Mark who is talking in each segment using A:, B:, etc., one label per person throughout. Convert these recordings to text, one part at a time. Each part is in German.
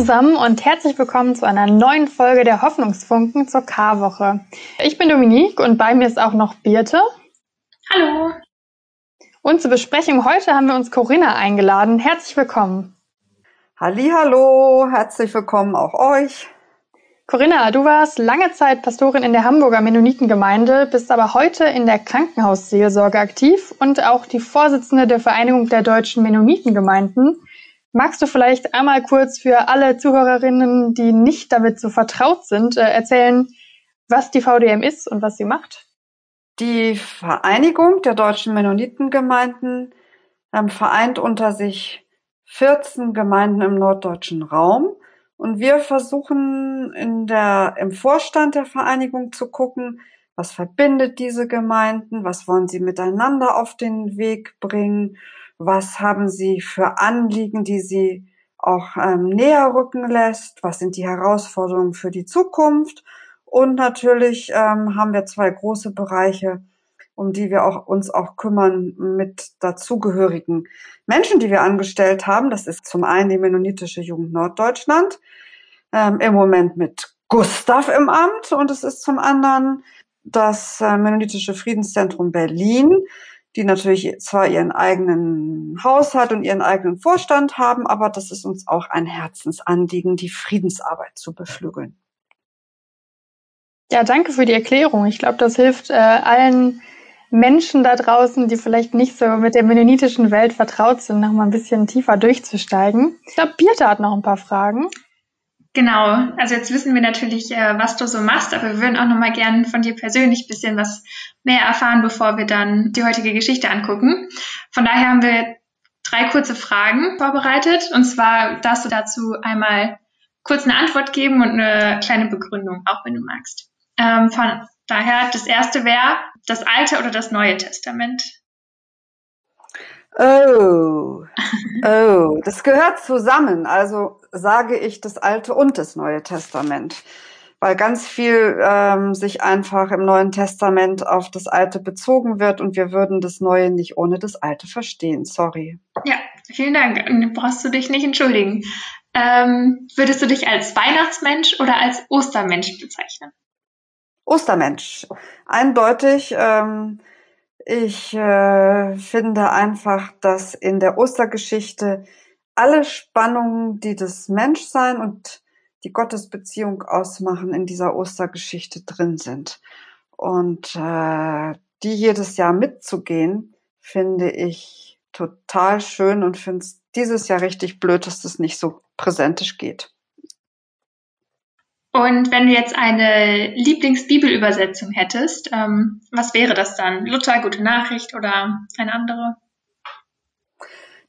A: zusammen und herzlich willkommen zu einer neuen Folge der Hoffnungsfunken zur Karwoche. Ich bin Dominique und bei mir ist auch noch Birte.
B: Hallo.
A: Und zur Besprechung heute haben wir uns Corinna eingeladen. Herzlich willkommen.
C: Hallo, herzlich willkommen auch euch.
A: Corinna, du warst lange Zeit Pastorin in der Hamburger Mennonitengemeinde, bist aber heute in der Krankenhausseelsorge aktiv und auch die Vorsitzende der Vereinigung der deutschen Mennonitengemeinden. Magst du vielleicht einmal kurz für alle Zuhörerinnen, die nicht damit so vertraut sind, äh, erzählen, was die VDM ist und was sie macht?
C: Die Vereinigung der deutschen Mennonitengemeinden ähm, vereint unter sich 14 Gemeinden im norddeutschen Raum. Und wir versuchen in der, im Vorstand der Vereinigung zu gucken, was verbindet diese Gemeinden, was wollen sie miteinander auf den Weg bringen was haben Sie für Anliegen, die Sie auch ähm, näher rücken lässt? Was sind die Herausforderungen für die Zukunft? Und natürlich ähm, haben wir zwei große Bereiche, um die wir auch, uns auch kümmern mit dazugehörigen Menschen, die wir angestellt haben. Das ist zum einen die Mennonitische Jugend Norddeutschland, ähm, im Moment mit Gustav im Amt und es ist zum anderen das äh, Mennonitische Friedenszentrum Berlin, die natürlich zwar ihren eigenen Haushalt und ihren eigenen Vorstand haben, aber das ist uns auch ein Herzensanliegen, die Friedensarbeit zu beflügeln.
A: Ja, danke für die Erklärung. Ich glaube, das hilft äh, allen Menschen da draußen, die vielleicht nicht so mit der mennonitischen Welt vertraut sind, noch mal ein bisschen tiefer durchzusteigen. Ich glaube, Birte hat noch ein paar Fragen.
B: Genau, also jetzt wissen wir natürlich, äh, was du so machst, aber wir würden auch noch mal gern von dir persönlich bisschen was mehr erfahren, bevor wir dann die heutige Geschichte angucken. Von daher haben wir drei kurze Fragen vorbereitet und zwar darfst du dazu einmal kurz eine Antwort geben und eine kleine Begründung, auch wenn du magst. Ähm, von daher, das erste wäre das Alte oder das Neue Testament.
C: Oh, oh, das gehört zusammen. Also sage ich das Alte und das Neue Testament, weil ganz viel ähm, sich einfach im Neuen Testament auf das Alte bezogen wird und wir würden das Neue nicht ohne das Alte verstehen. Sorry.
B: Ja, vielen Dank. Brauchst du dich nicht entschuldigen. Ähm, würdest du dich als Weihnachtsmensch oder als Ostermensch bezeichnen?
C: Ostermensch. Eindeutig. Ähm, ich äh, finde einfach, dass in der Ostergeschichte alle Spannungen, die das Menschsein und die Gottesbeziehung ausmachen, in dieser Ostergeschichte drin sind. Und äh, die jedes Jahr mitzugehen, finde ich total schön und finde es dieses Jahr richtig blöd, dass das nicht so präsentisch geht.
B: Und wenn du jetzt eine Lieblingsbibelübersetzung hättest, ähm, was wäre das dann? Luther, Gute Nachricht oder eine andere?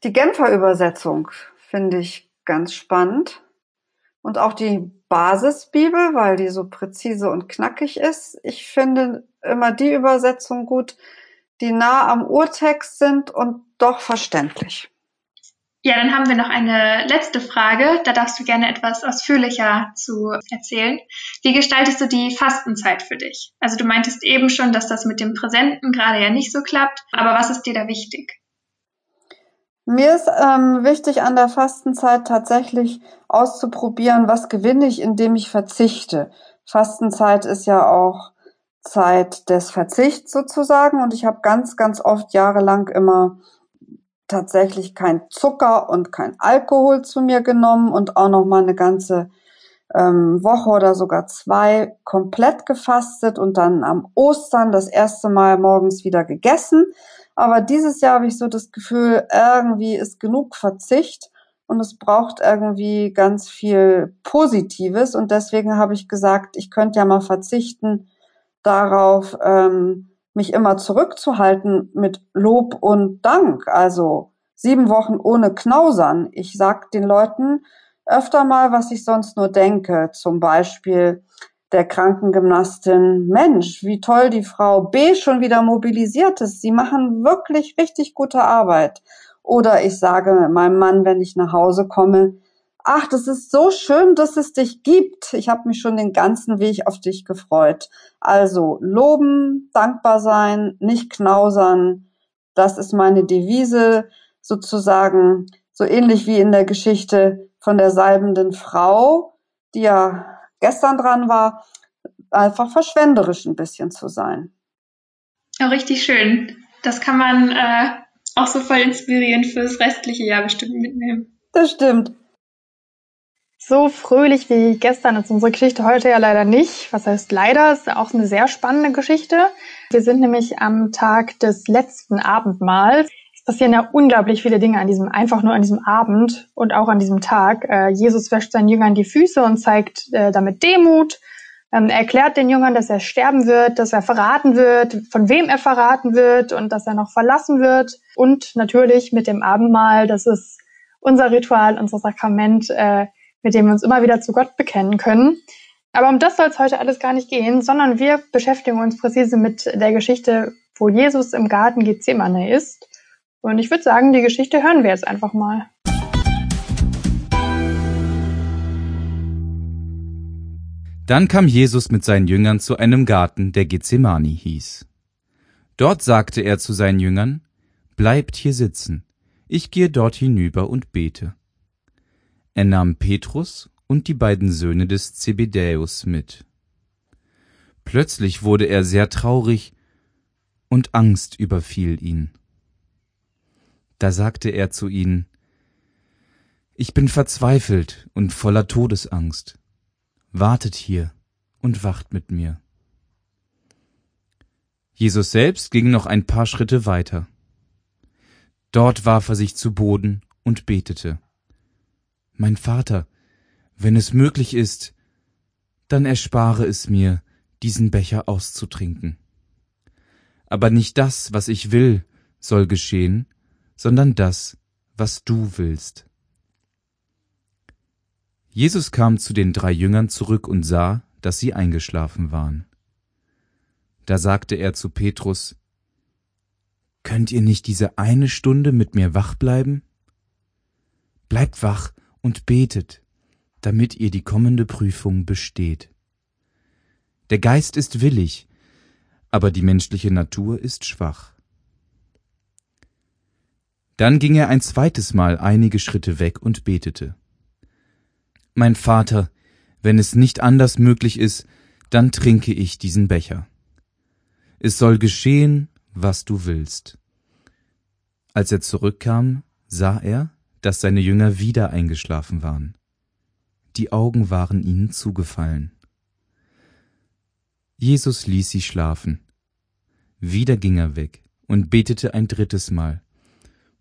C: Die Genfer Übersetzung finde ich ganz spannend. Und auch die Basisbibel, weil die so präzise und knackig ist. Ich finde immer die Übersetzung gut, die nah am Urtext sind und doch verständlich.
B: Ja, dann haben wir noch eine letzte Frage. Da darfst du gerne etwas ausführlicher zu erzählen. Wie gestaltest du die Fastenzeit für dich? Also du meintest eben schon, dass das mit dem Präsenten gerade ja nicht so klappt. Aber was ist dir da wichtig?
C: Mir ist ähm, wichtig an der Fastenzeit tatsächlich auszuprobieren, was gewinne ich, indem ich verzichte. Fastenzeit ist ja auch Zeit des Verzichts sozusagen und ich habe ganz, ganz oft jahrelang immer tatsächlich kein Zucker und kein Alkohol zu mir genommen und auch noch mal eine ganze ähm, Woche oder sogar zwei komplett gefastet und dann am Ostern das erste Mal morgens wieder gegessen. Aber dieses Jahr habe ich so das Gefühl, irgendwie ist genug Verzicht und es braucht irgendwie ganz viel Positives. Und deswegen habe ich gesagt, ich könnte ja mal verzichten darauf, ähm, mich immer zurückzuhalten mit Lob und Dank. Also sieben Wochen ohne Knausern. Ich sag den Leuten öfter mal, was ich sonst nur denke. Zum Beispiel der Krankengymnastin, Mensch, wie toll die Frau B schon wieder mobilisiert ist. Sie machen wirklich richtig gute Arbeit. Oder ich sage meinem Mann, wenn ich nach Hause komme, ach, das ist so schön, dass es dich gibt. Ich habe mich schon den ganzen Weg auf dich gefreut. Also loben, dankbar sein, nicht knausern. Das ist meine Devise sozusagen, so ähnlich wie in der Geschichte von der salbenden Frau, die ja gestern dran war, einfach verschwenderisch ein bisschen zu sein.
B: Ja, richtig schön. Das kann man äh, auch so voll inspirierend fürs restliche Jahr bestimmt mitnehmen.
C: Das stimmt.
A: So fröhlich wie gestern ist unsere Geschichte heute ja leider nicht. Was heißt leider? Ist auch eine sehr spannende Geschichte. Wir sind nämlich am Tag des letzten Abendmahls. Es passieren ja unglaublich viele Dinge an diesem, einfach nur an diesem Abend und auch an diesem Tag. Äh, Jesus wäscht seinen Jüngern die Füße und zeigt äh, damit Demut. Ähm, er erklärt den Jüngern, dass er sterben wird, dass er verraten wird, von wem er verraten wird und dass er noch verlassen wird. Und natürlich mit dem Abendmahl, das ist unser Ritual, unser Sakrament, äh, mit dem wir uns immer wieder zu Gott bekennen können. Aber um das soll es heute alles gar nicht gehen, sondern wir beschäftigen uns präzise mit der Geschichte, wo Jesus im Garten Gethsemane ist. Und ich würde sagen, die Geschichte hören wir jetzt einfach mal.
D: Dann kam Jesus mit seinen Jüngern zu einem Garten, der Gethsemane hieß. Dort sagte er zu seinen Jüngern, Bleibt hier sitzen, ich gehe dort hinüber und bete. Er nahm Petrus und die beiden Söhne des Zebedäus mit. Plötzlich wurde er sehr traurig und Angst überfiel ihn. Da sagte er zu ihnen, Ich bin verzweifelt und voller Todesangst. Wartet hier und wacht mit mir. Jesus selbst ging noch ein paar Schritte weiter. Dort warf er sich zu Boden und betete. Mein Vater, wenn es möglich ist, dann erspare es mir, diesen Becher auszutrinken. Aber nicht das, was ich will, soll geschehen, sondern das, was du willst. Jesus kam zu den drei Jüngern zurück und sah, dass sie eingeschlafen waren. Da sagte er zu Petrus, Könnt ihr nicht diese eine Stunde mit mir wach bleiben? Bleibt wach und betet, damit ihr die kommende Prüfung besteht. Der Geist ist willig, aber die menschliche Natur ist schwach. Dann ging er ein zweites Mal einige Schritte weg und betete. Mein Vater, wenn es nicht anders möglich ist, dann trinke ich diesen Becher. Es soll geschehen, was du willst. Als er zurückkam, sah er, dass seine Jünger wieder eingeschlafen waren. Die Augen waren ihnen zugefallen. Jesus ließ sie schlafen. Wieder ging er weg und betete ein drittes Mal,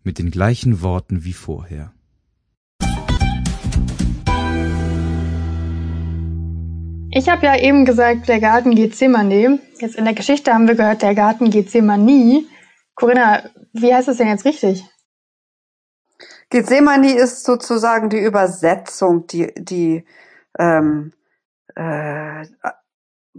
D: mit den gleichen Worten wie vorher.
A: Ich habe ja eben gesagt, der Garten Gethsemane. Jetzt in der Geschichte haben wir gehört, der Garten Gethsemane. Corinna, wie heißt es denn jetzt richtig?
C: Gethsemane ist sozusagen die Übersetzung, die, die ähm, äh,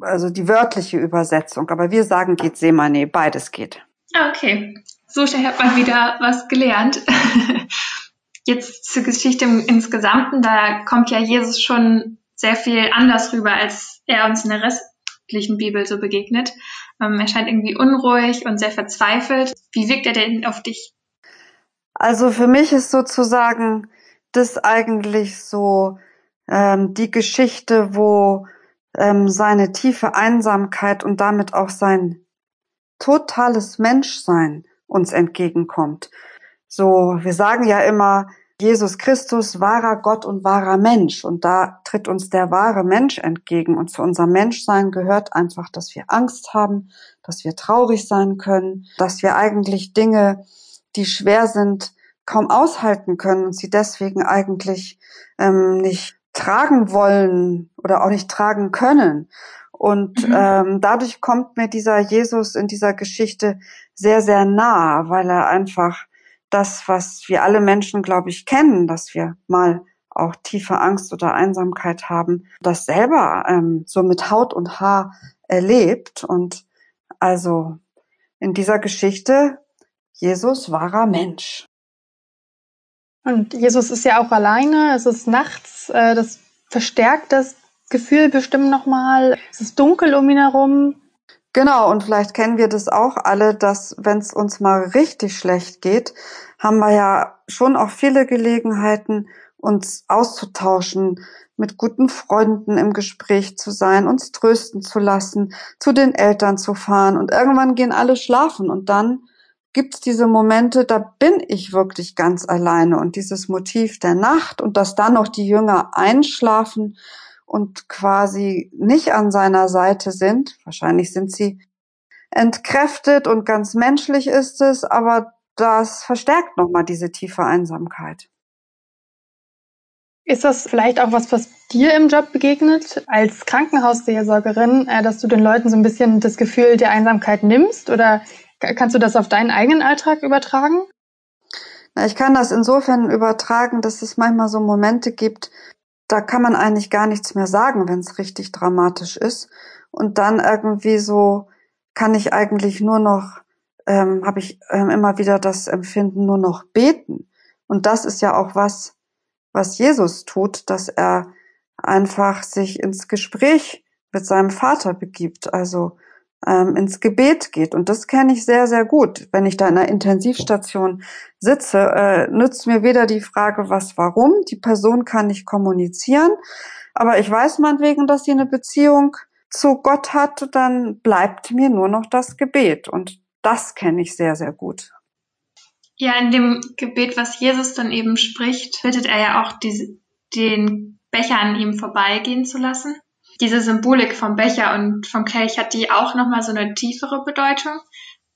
C: also die wörtliche Übersetzung, aber wir sagen Gethsemane, beides geht.
B: Okay. So schnell hat man wieder was gelernt. Jetzt zur Geschichte im, insgesamten, da kommt ja Jesus schon sehr viel anders rüber, als er uns in der restlichen Bibel so begegnet. Ähm, er scheint irgendwie unruhig und sehr verzweifelt. Wie wirkt er denn auf dich?
C: Also für mich ist sozusagen das eigentlich so ähm, die Geschichte, wo ähm, seine tiefe Einsamkeit und damit auch sein totales Menschsein uns entgegenkommt. So, wir sagen ja immer, Jesus Christus, wahrer Gott und wahrer Mensch. Und da tritt uns der wahre Mensch entgegen. Und zu unserem Menschsein gehört einfach, dass wir Angst haben, dass wir traurig sein können, dass wir eigentlich Dinge die schwer sind, kaum aushalten können und sie deswegen eigentlich ähm, nicht tragen wollen oder auch nicht tragen können. Und mhm. ähm, dadurch kommt mir dieser Jesus in dieser Geschichte sehr, sehr nah, weil er einfach das, was wir alle Menschen, glaube ich, kennen, dass wir mal auch tiefe Angst oder Einsamkeit haben, das selber ähm, so mit Haut und Haar erlebt. Und also in dieser Geschichte Jesus wahrer Mensch.
A: Und Jesus ist ja auch alleine, es ist nachts, äh, das verstärkt das Gefühl bestimmt nochmal. Es ist dunkel um ihn herum.
C: Genau, und vielleicht kennen wir das auch alle, dass wenn es uns mal richtig schlecht geht, haben wir ja schon auch viele Gelegenheiten, uns auszutauschen, mit guten Freunden im Gespräch zu sein, uns trösten zu lassen, zu den Eltern zu fahren und irgendwann gehen alle schlafen und dann gibt's diese Momente, da bin ich wirklich ganz alleine und dieses Motiv der Nacht und dass dann noch die Jünger einschlafen und quasi nicht an seiner Seite sind. Wahrscheinlich sind sie entkräftet und ganz menschlich ist es, aber das verstärkt nochmal diese tiefe Einsamkeit.
A: Ist das vielleicht auch was, was dir im Job begegnet, als Krankenhausseelsorgerin, äh, dass du den Leuten so ein bisschen das Gefühl der Einsamkeit nimmst? Oder kannst du das auf deinen eigenen Alltag übertragen?
C: Na, ich kann das insofern übertragen, dass es manchmal so Momente gibt, da kann man eigentlich gar nichts mehr sagen, wenn es richtig dramatisch ist. Und dann irgendwie so kann ich eigentlich nur noch, ähm, habe ich ähm, immer wieder das Empfinden, nur noch beten. Und das ist ja auch was, was Jesus tut, dass er einfach sich ins Gespräch mit seinem Vater begibt, also ähm, ins Gebet geht. Und das kenne ich sehr, sehr gut. Wenn ich da in einer Intensivstation sitze, äh, nützt mir weder die Frage, was, warum. Die Person kann nicht kommunizieren, aber ich weiß meinetwegen, dass sie eine Beziehung zu Gott hat, dann bleibt mir nur noch das Gebet. Und das kenne ich sehr, sehr gut.
B: Ja, in dem Gebet, was Jesus dann eben spricht, bittet er ja auch die, den Becher an ihm vorbeigehen zu lassen. Diese Symbolik vom Becher und vom Kelch hat die auch nochmal so eine tiefere Bedeutung,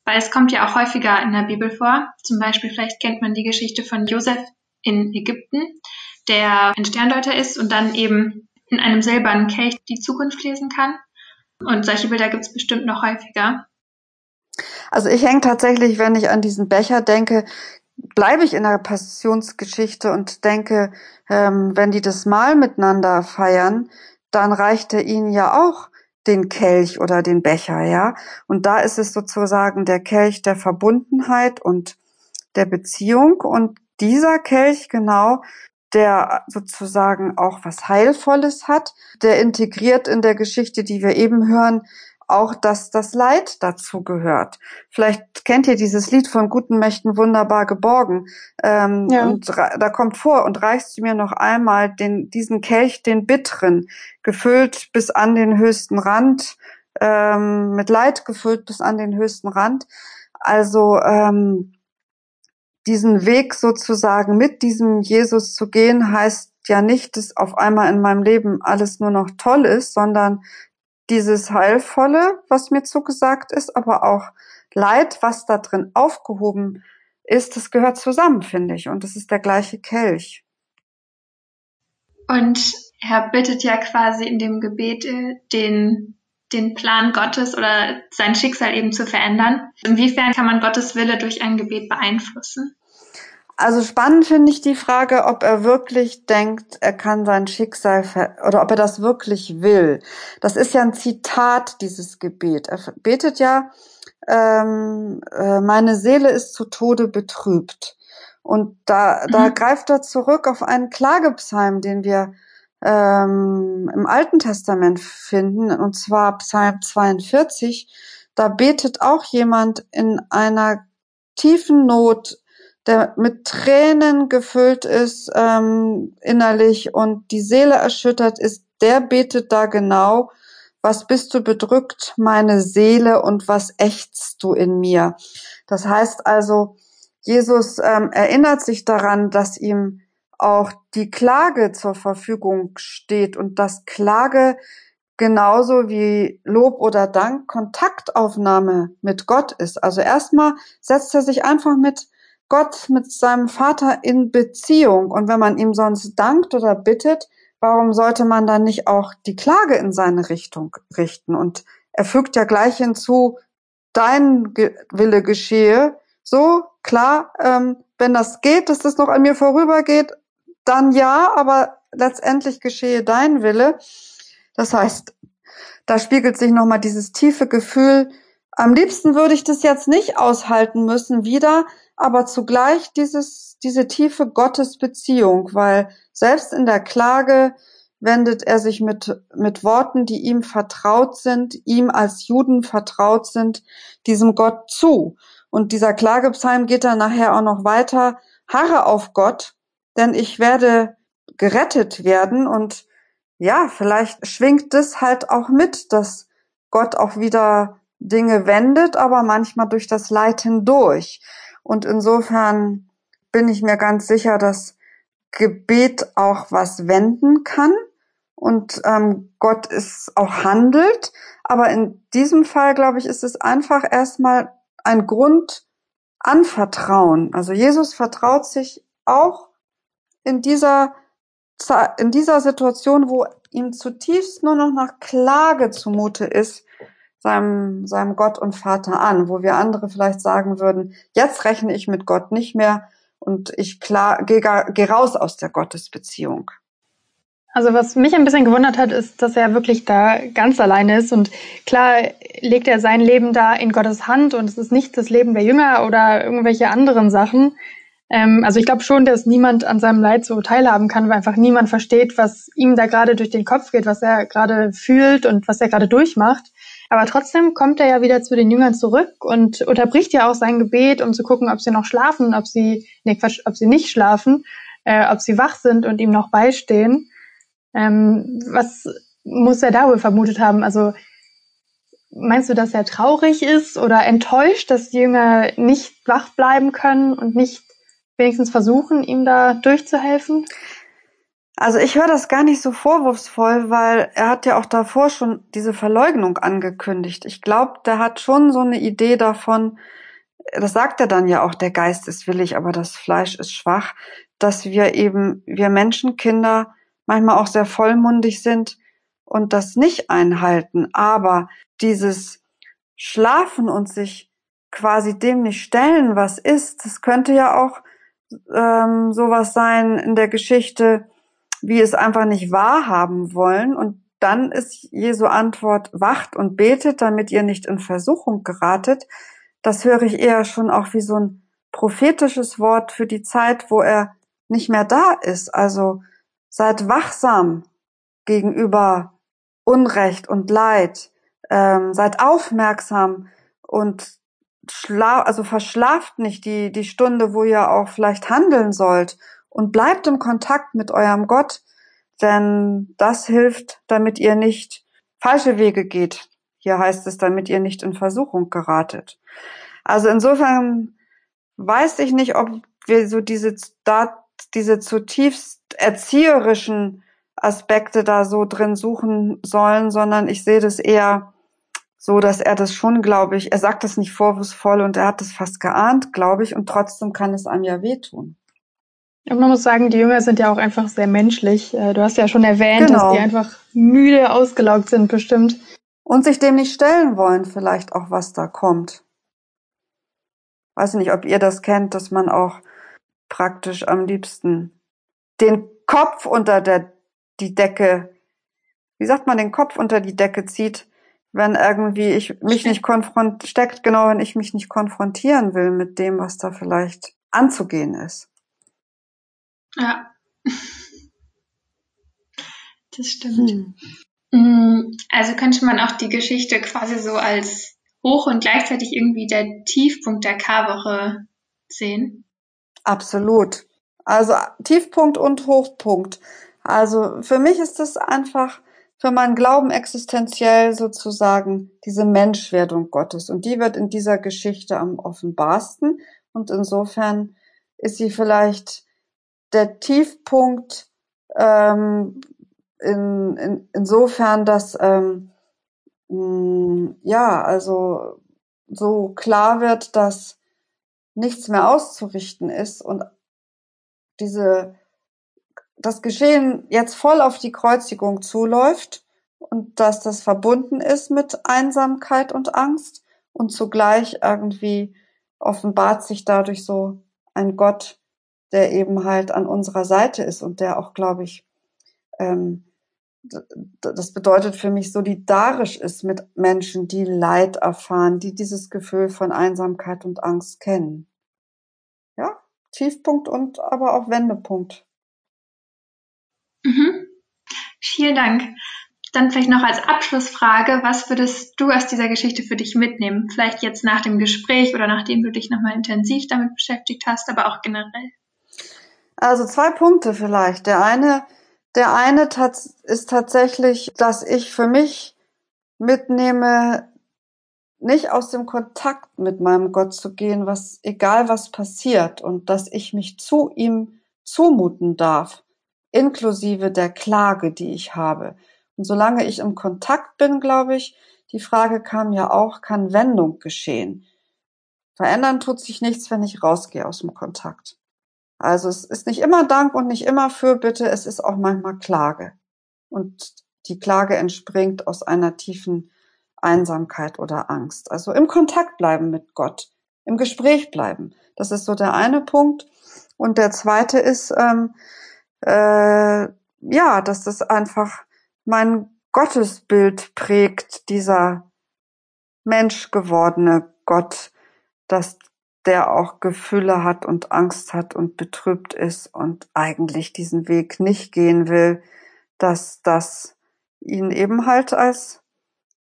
B: weil es kommt ja auch häufiger in der Bibel vor. Zum Beispiel, vielleicht kennt man die Geschichte von Josef in Ägypten, der ein Sterndeuter ist und dann eben in einem silbernen Kelch die Zukunft lesen kann. Und solche Bilder gibt es bestimmt noch häufiger.
C: Also ich hänge tatsächlich, wenn ich an diesen Becher denke, bleibe ich in der Passionsgeschichte und denke, ähm, wenn die das Mahl miteinander feiern, dann reicht er ihnen ja auch den Kelch oder den Becher, ja. Und da ist es sozusagen der Kelch der Verbundenheit und der Beziehung. Und dieser Kelch genau, der sozusagen auch was Heilvolles hat, der integriert in der Geschichte, die wir eben hören, auch, dass das Leid dazu gehört. Vielleicht kennt ihr dieses Lied von guten Mächten wunderbar geborgen. Ähm, ja. Und da kommt vor, und reichst du mir noch einmal den, diesen Kelch, den bitteren, gefüllt bis an den höchsten Rand, ähm, mit Leid gefüllt bis an den höchsten Rand. Also ähm, diesen Weg sozusagen mit diesem Jesus zu gehen, heißt ja nicht, dass auf einmal in meinem Leben alles nur noch toll ist, sondern dieses Heilvolle, was mir zugesagt ist, aber auch Leid, was da drin aufgehoben ist, das gehört zusammen, finde ich. Und das ist der gleiche Kelch.
B: Und er bittet ja quasi in dem Gebet den, den Plan Gottes oder sein Schicksal eben zu verändern. Inwiefern kann man Gottes Wille durch ein Gebet beeinflussen?
C: Also spannend finde ich die Frage, ob er wirklich denkt, er kann sein Schicksal oder ob er das wirklich will. Das ist ja ein Zitat dieses Gebet. Er betet ja, ähm, äh, meine Seele ist zu Tode betrübt. Und da, mhm. da greift er zurück auf einen Klagepsalm, den wir ähm, im Alten Testament finden, und zwar Psalm 42. Da betet auch jemand in einer tiefen Not der mit Tränen gefüllt ist ähm, innerlich und die Seele erschüttert ist, der betet da genau, was bist du bedrückt, meine Seele, und was ächzt du in mir. Das heißt also, Jesus ähm, erinnert sich daran, dass ihm auch die Klage zur Verfügung steht und dass Klage genauso wie Lob oder Dank Kontaktaufnahme mit Gott ist. Also erstmal setzt er sich einfach mit Gott mit seinem Vater in Beziehung. Und wenn man ihm sonst dankt oder bittet, warum sollte man dann nicht auch die Klage in seine Richtung richten? Und er fügt ja gleich hinzu, dein Wille geschehe. So, klar, ähm, wenn das geht, dass das noch an mir vorübergeht, dann ja, aber letztendlich geschehe dein Wille. Das heißt, da spiegelt sich nochmal dieses tiefe Gefühl, am liebsten würde ich das jetzt nicht aushalten müssen wieder, aber zugleich dieses, diese tiefe Gottesbeziehung, weil selbst in der Klage wendet er sich mit, mit Worten, die ihm vertraut sind, ihm als Juden vertraut sind, diesem Gott zu. Und dieser Klagepsalm geht dann nachher auch noch weiter, harre auf Gott, denn ich werde gerettet werden und ja, vielleicht schwingt es halt auch mit, dass Gott auch wieder Dinge wendet, aber manchmal durch das Leid hindurch. Und insofern bin ich mir ganz sicher, dass Gebet auch was wenden kann und ähm, Gott es auch handelt. Aber in diesem Fall, glaube ich, ist es einfach erstmal ein Grund anvertrauen. Also Jesus vertraut sich auch in dieser, in dieser Situation, wo ihm zutiefst nur noch nach Klage zumute ist, seinem, seinem Gott und Vater an, wo wir andere vielleicht sagen würden, jetzt rechne ich mit Gott nicht mehr und ich klar, gehe, gehe raus aus der Gottesbeziehung.
A: Also was mich ein bisschen gewundert hat, ist, dass er wirklich da ganz alleine ist. Und klar legt er sein Leben da in Gottes Hand und es ist nicht das Leben der Jünger oder irgendwelche anderen Sachen. Ähm, also ich glaube schon, dass niemand an seinem Leid so teilhaben kann, weil einfach niemand versteht, was ihm da gerade durch den Kopf geht, was er gerade fühlt und was er gerade durchmacht. Aber trotzdem kommt er ja wieder zu den Jüngern zurück und unterbricht ja auch sein Gebet, um zu gucken, ob sie noch schlafen, ob sie, nee, Quatsch, ob sie nicht schlafen, äh, ob sie wach sind und ihm noch beistehen. Ähm, was muss er da wohl vermutet haben? Also meinst du, dass er traurig ist oder enttäuscht, dass die Jünger nicht wach bleiben können und nicht wenigstens versuchen, ihm da durchzuhelfen?
C: Also ich höre das gar nicht so vorwurfsvoll, weil er hat ja auch davor schon diese Verleugnung angekündigt. Ich glaube, der hat schon so eine Idee davon, das sagt er dann ja auch, der Geist ist willig, aber das Fleisch ist schwach, dass wir eben, wir Menschenkinder manchmal auch sehr vollmundig sind und das nicht einhalten. Aber dieses Schlafen und sich quasi dem nicht stellen, was ist, das könnte ja auch ähm, sowas sein in der Geschichte, wie es einfach nicht wahrhaben wollen. Und dann ist Jesu Antwort, wacht und betet, damit ihr nicht in Versuchung geratet. Das höre ich eher schon auch wie so ein prophetisches Wort für die Zeit, wo er nicht mehr da ist. Also seid wachsam gegenüber Unrecht und Leid. Ähm, seid aufmerksam und schla also verschlaft nicht die, die Stunde, wo ihr auch vielleicht handeln sollt und bleibt im Kontakt mit eurem Gott, denn das hilft, damit ihr nicht falsche Wege geht. Hier heißt es, damit ihr nicht in Versuchung geratet. Also insofern weiß ich nicht, ob wir so diese, da, diese zutiefst erzieherischen Aspekte da so drin suchen sollen, sondern ich sehe das eher so, dass er das schon, glaube ich, er sagt das nicht vorwurfsvoll und er hat das fast geahnt, glaube ich, und trotzdem kann es einem ja wehtun.
A: Und man muss sagen, die Jünger sind ja auch einfach sehr menschlich. Äh, du hast ja schon erwähnt, genau. dass die einfach müde, ausgelaugt sind, bestimmt.
C: Und sich dem nicht stellen wollen, vielleicht auch, was da kommt. Weiß nicht, ob ihr das kennt, dass man auch praktisch am liebsten den Kopf unter der, die Decke, wie sagt man, den Kopf unter die Decke zieht, wenn irgendwie ich mich nicht konfront, steckt genau, wenn ich mich nicht konfrontieren will mit dem, was da vielleicht anzugehen ist.
B: Ja. Das stimmt. Hm. Mm, also könnte man auch die Geschichte quasi so als hoch und gleichzeitig irgendwie der Tiefpunkt der Karwoche sehen.
C: Absolut. Also Tiefpunkt und Hochpunkt. Also für mich ist es einfach für meinen Glauben existenziell sozusagen diese Menschwerdung Gottes. Und die wird in dieser Geschichte am offenbarsten. Und insofern ist sie vielleicht der Tiefpunkt ähm, in, in, insofern, dass ähm, mh, mm, ja, also so klar wird, dass nichts mehr auszurichten ist und diese das Geschehen jetzt voll auf die Kreuzigung zuläuft und dass das verbunden ist mit Einsamkeit und Angst und zugleich irgendwie offenbart sich dadurch so ein Gott, der eben halt an unserer Seite ist und der auch, glaube ich, ähm, das bedeutet für mich solidarisch ist mit Menschen, die Leid erfahren, die dieses Gefühl von Einsamkeit und Angst kennen. Ja, Tiefpunkt und aber auch Wendepunkt.
B: Mhm. Vielen Dank. Dann vielleicht noch als Abschlussfrage, was würdest du aus dieser Geschichte für dich mitnehmen? Vielleicht jetzt nach dem Gespräch oder nachdem du dich nochmal intensiv damit beschäftigt hast, aber auch generell.
C: Also zwei Punkte vielleicht. Der eine Der eine ist tatsächlich, dass ich für mich mitnehme, nicht aus dem Kontakt mit meinem Gott zu gehen, was egal was passiert und dass ich mich zu ihm zumuten darf, inklusive der Klage, die ich habe. Und solange ich im Kontakt bin, glaube ich, die Frage kam ja auch, kann Wendung geschehen? Verändern tut sich nichts, wenn ich rausgehe aus dem Kontakt. Also es ist nicht immer Dank und nicht immer Fürbitte, es ist auch manchmal Klage. Und die Klage entspringt aus einer tiefen Einsamkeit oder Angst. Also im Kontakt bleiben mit Gott, im Gespräch bleiben. Das ist so der eine Punkt. Und der zweite ist, ähm, äh, ja, dass das einfach mein Gottesbild prägt, dieser Mensch gewordene Gott, dass der auch Gefühle hat und Angst hat und betrübt ist und eigentlich diesen Weg nicht gehen will, dass das ihn eben halt als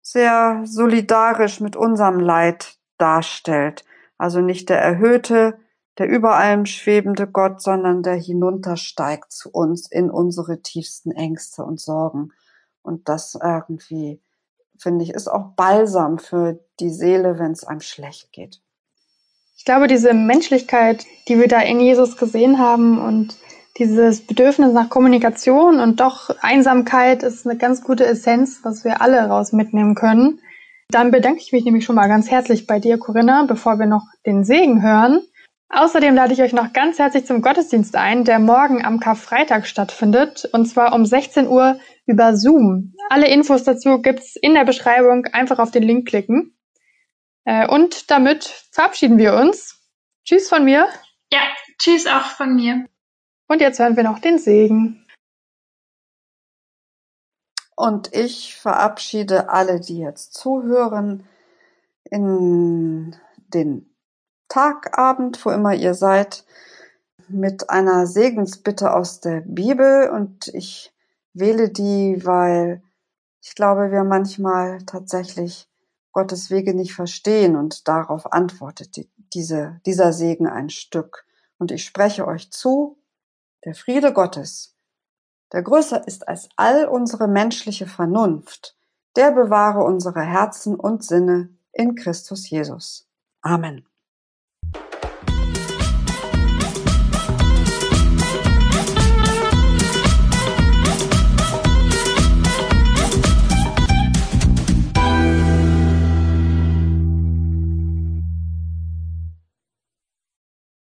C: sehr solidarisch mit unserem Leid darstellt. Also nicht der erhöhte, der über allem schwebende Gott, sondern der hinuntersteigt zu uns in unsere tiefsten Ängste und Sorgen. Und das irgendwie, finde ich, ist auch Balsam für die Seele, wenn es einem schlecht geht.
A: Ich glaube, diese Menschlichkeit, die wir da in Jesus gesehen haben und dieses Bedürfnis nach Kommunikation und doch Einsamkeit ist eine ganz gute Essenz, was wir alle raus mitnehmen können. Dann bedanke ich mich nämlich schon mal ganz herzlich bei dir, Corinna, bevor wir noch den Segen hören. Außerdem lade ich euch noch ganz herzlich zum Gottesdienst ein, der morgen am Karfreitag stattfindet, und zwar um 16 Uhr über Zoom. Alle Infos dazu gibt's in der Beschreibung. Einfach auf den Link klicken. Äh, und damit verabschieden wir uns. Tschüss von mir.
B: Ja, tschüss auch von mir.
A: Und jetzt hören wir noch den Segen.
C: Und ich verabschiede alle, die jetzt zuhören, in den Tagabend, wo immer ihr seid, mit einer Segensbitte aus der Bibel. Und ich wähle die, weil ich glaube, wir manchmal tatsächlich Gottes Wege nicht verstehen und darauf antwortet die, diese, dieser Segen ein Stück. Und ich spreche euch zu, der Friede Gottes, der größer ist als all unsere menschliche Vernunft, der bewahre unsere Herzen und Sinne in Christus Jesus. Amen.